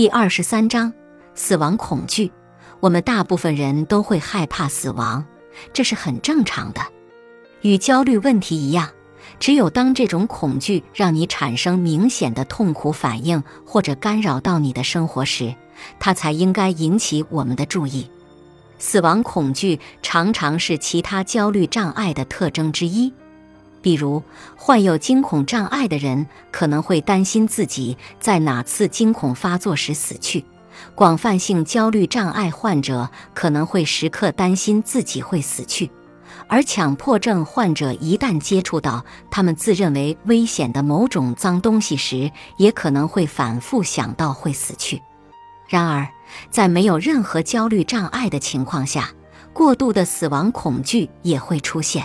第二十三章：死亡恐惧。我们大部分人都会害怕死亡，这是很正常的。与焦虑问题一样，只有当这种恐惧让你产生明显的痛苦反应，或者干扰到你的生活时，它才应该引起我们的注意。死亡恐惧常常是其他焦虑障碍的特征之一，比如患有惊恐障碍的人可能会担心自己在哪次惊恐发作时死去；广泛性焦虑障碍患者可能会时刻担心自己会死去；而强迫症患者一旦接触到他们自认为危险的某种脏东西时，也可能会反复想到会死去。然而，在没有任何焦虑障碍的情况下，过度的死亡恐惧也会出现。